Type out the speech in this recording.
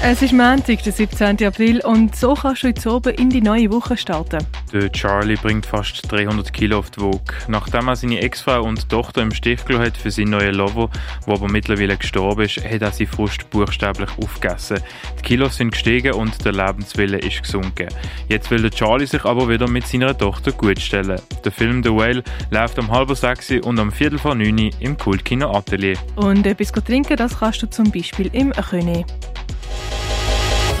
Es ist Montag, der 17. April und so kannst du heute oben in die neue Woche starten. Der Charlie bringt fast 300 Kilo auf die Waage. Nachdem er seine Ex-Frau und Tochter im Stich gelassen hat für seinen neuen Lover, der aber mittlerweile gestorben ist, hat er seine Frust buchstäblich aufgegessen. Die Kilos sind gestiegen und der Lebenswille ist gesunken. Jetzt will der Charlie sich aber wieder mit seiner Tochter gutstellen. Der Film The Whale läuft um halb sechs und um viertel vor neun im Kultkino Atelier. Und etwas trinken, das kannst du zum Beispiel im König.